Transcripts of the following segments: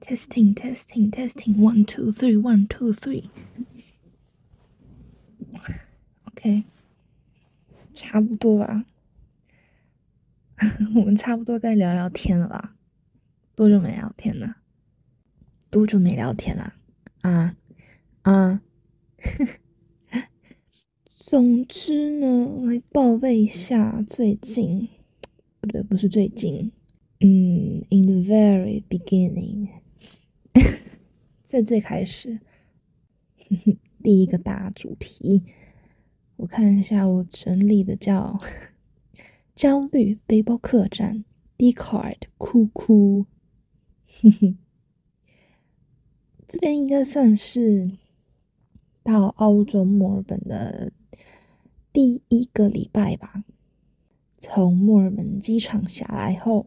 testing testing testing one two three one two three。OK，差不多吧。我们差不多该聊聊天了吧？多久没聊天了？多久没聊天了？啊啊！总之呢，来报备一下最近，对，不是最近，嗯，in the very beginning，在最开始，第一个大主题，我看一下我整理的叫焦虑背包客栈，D card，哭哭，这边应该算是到澳洲墨尔本的。第一个礼拜吧，从墨尔本机场下来后，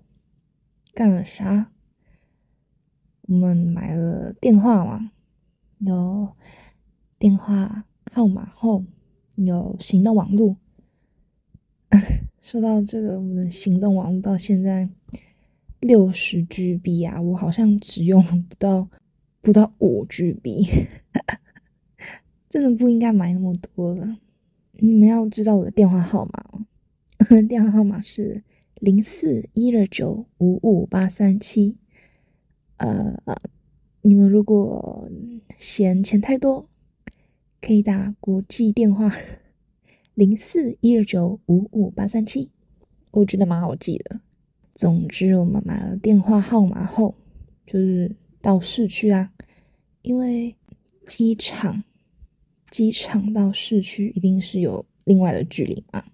干了啥？我们买了电话嘛，有电话号码后，有行动网络。说到这个，我们的行动网络到现在六十 GB 啊，我好像只用了不到不到五 GB，真的不应该买那么多了。你们要知道我的电话号码哦，电话号码是零四一二九五五八三七。呃，你们如果嫌钱太多，可以打国际电话 零四一二九五五八三七，我觉得蛮好记的。总之，我们买了电话号码后，就是到市区啊，因为机场。机场到市区一定是有另外的距离嘛，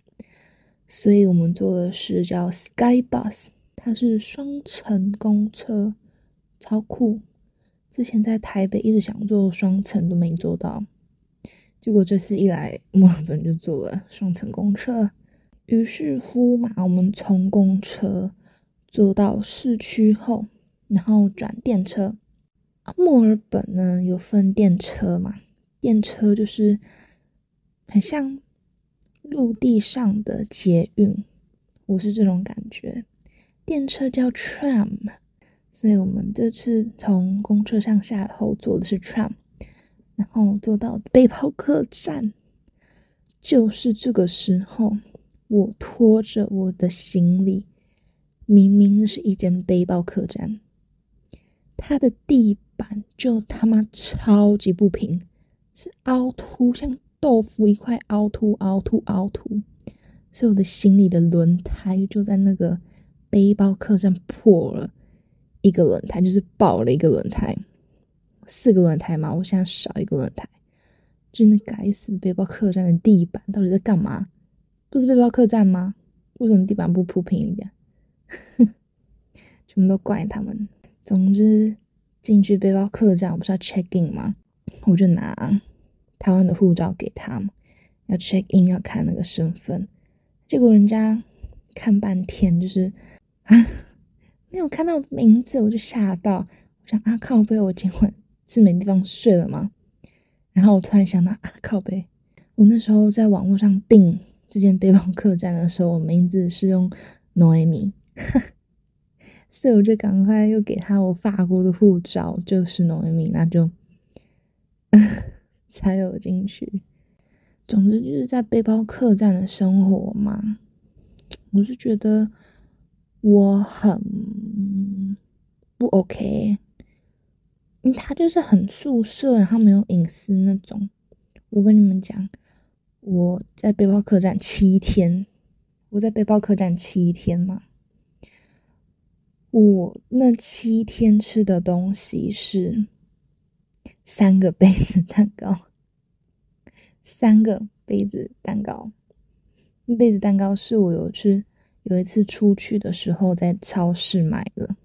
所以我们坐的是叫 Sky Bus，它是双层公车，超酷。之前在台北一直想坐双层都没坐到，结果这次一来墨尔本就坐了双层公车。于是乎嘛，我们从公车坐到市区后，然后转电车。墨尔本呢有分电车嘛？电车就是很像陆地上的捷运，我是这种感觉。电车叫 tram，所以我们这次从公车上下来后坐的是 tram，然后坐到背包客栈。就是这个时候，我拖着我的行李，明明是一间背包客栈，它的地板就他妈超级不平。是凹凸，像豆腐一块凹凸，凹凸，凹凸。所以我的行李的轮胎就在那个背包客栈破了一个轮胎，就是爆了一个轮胎。四个轮胎嘛，我现在少一个轮胎。真的该死！背包客栈的地板到底在干嘛？不是背包客栈吗？为什么地板不铺平一点？全部都怪他们。总之进去背包客栈，我不是要 check in 吗？我就拿台湾的护照给他嘛，要 check in 要看那个身份，结果人家看半天就是啊 没有看到名字，我就吓到，我想啊靠背，我今晚是没地方睡了吗？然后我突然想到啊靠背，我那时候在网络上订这间背包客栈的时候，我名字是用 Noemi，所以我就赶快又给他我法国的护照，就是 Noemi，那就。才有进去。总之就是在背包客栈的生活嘛，我是觉得我很不 OK，因为他就是很宿舍，然后没有隐私那种。我跟你们讲，我在背包客栈七天，我在背包客栈七天嘛，我那七天吃的东西是。三个杯子蛋糕，三个杯子蛋糕。杯子蛋糕是我有去有一次出去的时候在超市买的。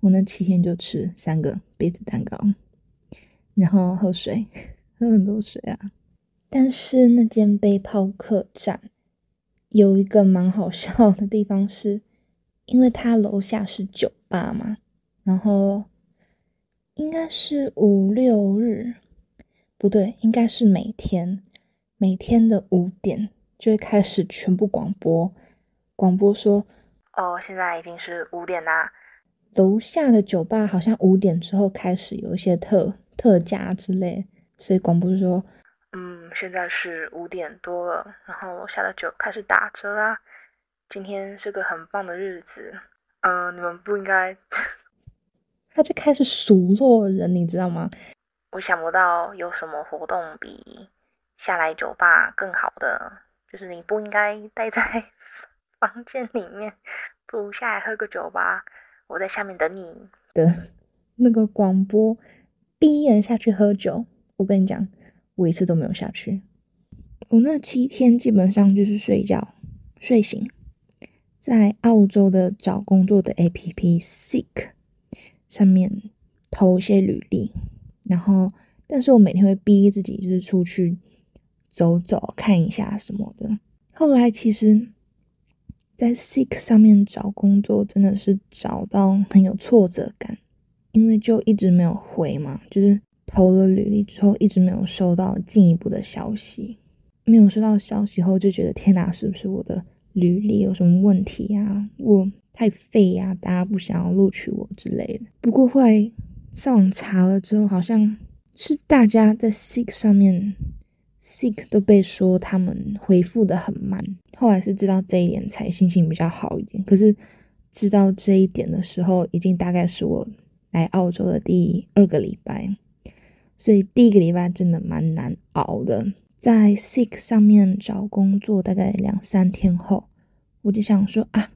我那七天就吃三个杯子蛋糕，然后喝水，喝很多水啊。但是那间背包客栈有一个蛮好笑的地方，是因为它楼下是酒吧嘛，然后。应该是五六日，不对，应该是每天，每天的五点就会开始全部广播，广播说哦，现在已经是五点啦。楼下的酒吧好像五点之后开始有一些特特价之类，所以广播说：“嗯，现在是五点多了，然后楼下的酒开始打折啦。今天是个很棒的日子，嗯，你们不应该。”他就开始数落人，你知道吗？我想不到有什么活动比下来酒吧更好的，就是你不应该待在 房间里面，不如下来喝个酒吧。我在下面等你的那个广播，逼人下去喝酒。我跟你讲，我一次都没有下去。我那七天基本上就是睡觉，睡醒，在澳洲的找工作的 A P P Seek 上面投一些履历，然后，但是我每天会逼自己就是出去走走，看一下什么的。后来其实。在 Seek 上面找工作真的是找到很有挫折感，因为就一直没有回嘛，就是投了履历之后一直没有收到进一步的消息，没有收到消息后就觉得天哪，是不是我的履历有什么问题啊？我太废呀，大家不想要录取我之类的。不过后来上网查了之后，好像是大家在 Seek 上面。Seek 都被说他们回复的很慢，后来是知道这一点才心情比较好一点。可是知道这一点的时候，已经大概是我来澳洲的第二个礼拜，所以第一个礼拜真的蛮难熬的。在 Seek 上面找工作，大概两三天后，我就想说啊，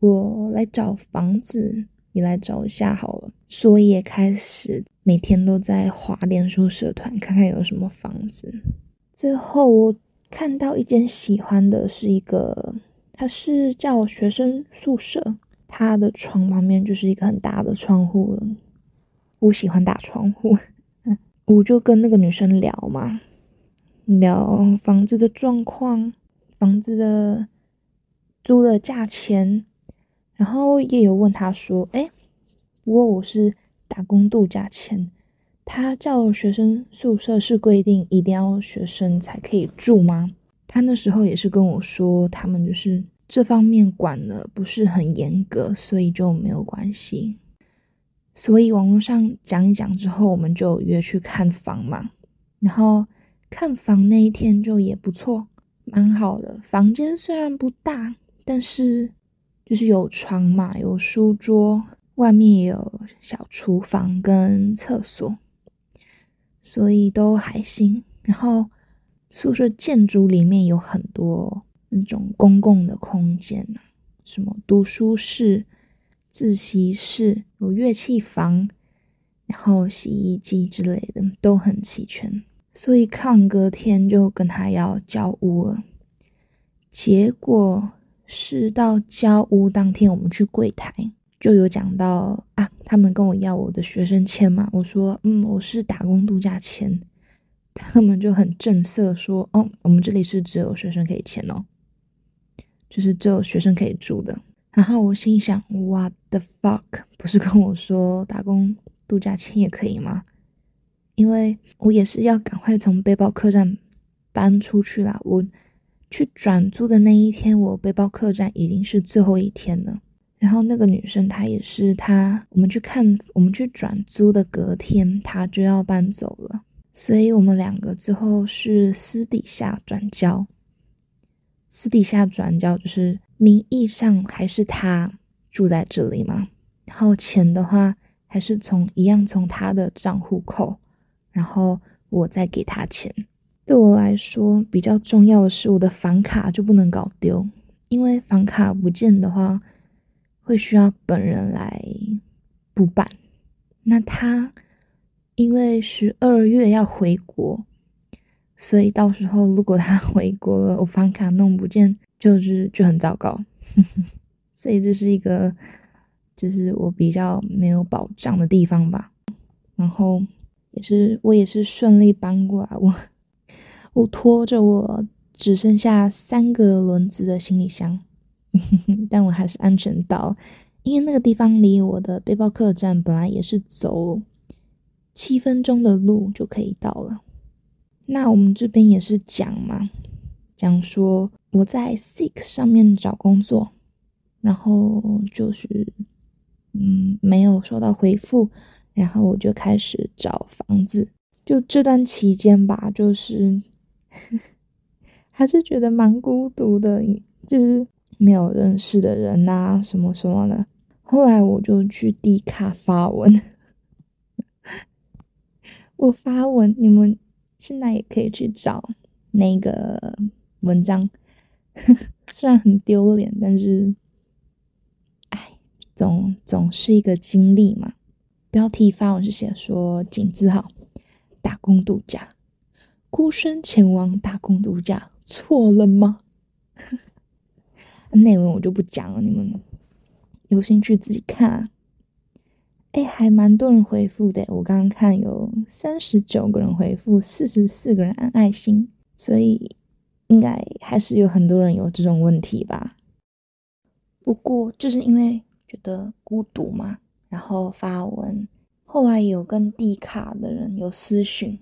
我来找房子，你来找一下好了。所以也开始每天都在华联书社团看看有什么房子。最后我看到一间喜欢的，是一个，它是叫学生宿舍，它的床旁边就是一个很大的窗户。我喜欢大窗户，我就跟那个女生聊嘛，聊房子的状况，房子的租的价钱，然后也有问他说，哎，不过我是打工度假签。他叫学生宿舍是规定一定要学生才可以住吗？他那时候也是跟我说，他们就是这方面管的不是很严格，所以就没有关系。所以网络上讲一讲之后，我们就约去看房嘛。然后看房那一天就也不错，蛮好的。房间虽然不大，但是就是有床嘛，有书桌，外面也有小厨房跟厕所。所以都还行，然后宿舍建筑里面有很多那种公共的空间什么读书室、自习室、有乐器房，然后洗衣机之类的都很齐全。所以看隔天就跟他要交屋了，结果是到交屋当天，我们去柜台。就有讲到啊，他们跟我要我的学生签嘛，我说嗯，我是打工度假签，他们就很正色说，哦，我们这里是只有学生可以签哦，就是只有学生可以住的。然后我心想，What the fuck？不是跟我说打工度假签也可以吗？因为我也是要赶快从背包客栈搬出去啦。我去转租的那一天，我背包客栈已经是最后一天了。然后那个女生她也是，她我们去看我们去转租的隔天，她就要搬走了，所以我们两个最后是私底下转交，私底下转交就是名义上还是他住在这里嘛，然后钱的话还是从一样从他的账户扣，然后我再给他钱。对我来说比较重要的是我的房卡就不能搞丢，因为房卡不见的话。会需要本人来补办。那他因为十二月要回国，所以到时候如果他 回国了，我房卡弄不见，就是就很糟糕。所以这是一个，就是我比较没有保障的地方吧。然后也是我也是顺利搬过来，我我拖着我只剩下三个轮子的行李箱。但我还是安全到，因为那个地方离我的背包客栈本来也是走七分钟的路就可以到了。那我们这边也是讲嘛，讲说我在 Seek 上面找工作，然后就是嗯没有收到回复，然后我就开始找房子。就这段期间吧，就是 还是觉得蛮孤独的，就是没有认识的人啊，什么什么的。后来我就去 D 卡发文，我发文，你们现在也可以去找那个文章，虽然很丢脸，但是，哎，总总是一个经历嘛。标题发文是写说景字号。打工度假，孤身前往打工度假，错了吗？内容我就不讲了，你们有兴趣自己看。哎，还蛮多人回复的，我刚刚看有三十九个人回复，四十四个人按爱心，所以应该还是有很多人有这种问题吧。不过就是因为觉得孤独嘛，然后发文。后来有跟地卡的人有私讯，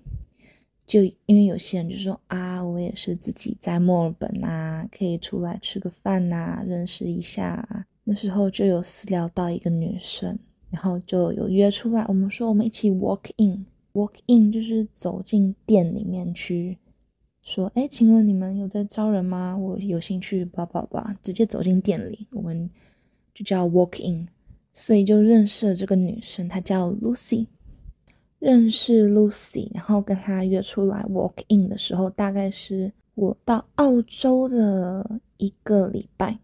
就因为有些人就说啊，我也是自己在墨尔本啊，可以出来吃个饭呐，认识一下。那时候就有私聊到一个女生，然后就有约出来，我们说我们一起 walk in，walk in 就是走进店里面去，说哎，请问你们有在招人吗？我有兴趣，叭叭叭，直接走进店里，我们就叫 walk in。所以就认识了这个女生，她叫 Lucy。认识 Lucy，然后跟她约出来 walk in 的时候，大概是我到澳洲的一个礼拜，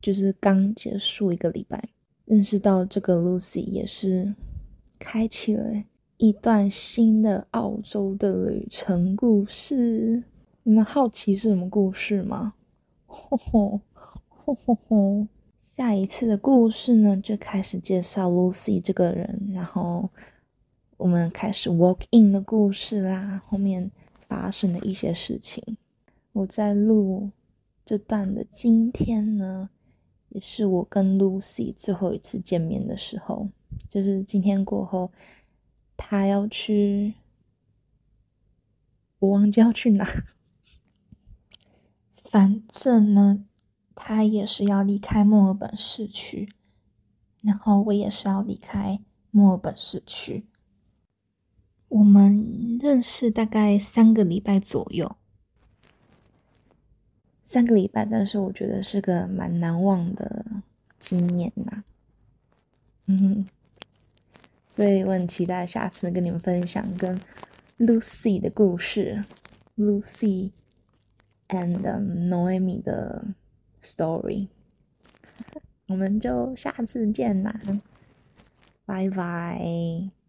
就是刚结束一个礼拜，认识到这个 Lucy 也是开启了一段新的澳洲的旅程故事。你们好奇是什么故事吗？吼吼吼吼吼！下一次的故事呢，就开始介绍 Lucy 这个人，然后我们开始 walk in 的故事啦。后面发生的一些事情，我在录这段的今天呢，也是我跟 Lucy 最后一次见面的时候，就是今天过后，他要去，我忘记要去哪，反正呢。他也是要离开墨尔本市区，然后我也是要离开墨尔本市区。我们认识大概三个礼拜左右，三个礼拜，但是我觉得是个蛮难忘的经验呐。嗯，所以我很期待下次跟你们分享跟 Lucy 的故事，Lucy and Noemi 的。story，我们就下次见啦，拜拜。